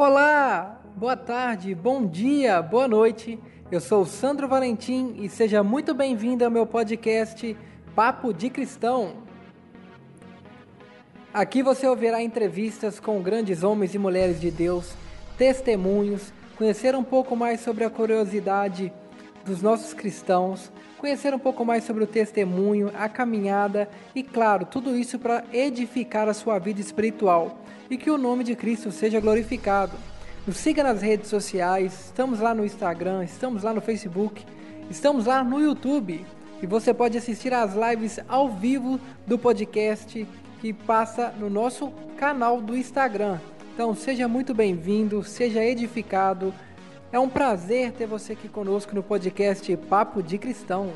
Olá, boa tarde, bom dia, boa noite. Eu sou o Sandro Valentim e seja muito bem-vindo ao meu podcast Papo de Cristão. Aqui você ouvirá entrevistas com grandes homens e mulheres de Deus, testemunhos, conhecer um pouco mais sobre a curiosidade dos nossos cristãos, conhecer um pouco mais sobre o testemunho, a caminhada e, claro, tudo isso para edificar a sua vida espiritual e que o nome de Cristo seja glorificado. Nos siga nas redes sociais, estamos lá no Instagram, estamos lá no Facebook, estamos lá no YouTube e você pode assistir às lives ao vivo do podcast que passa no nosso canal do Instagram. Então seja muito bem-vindo, seja edificado. É um prazer ter você aqui conosco no podcast Papo de Cristão.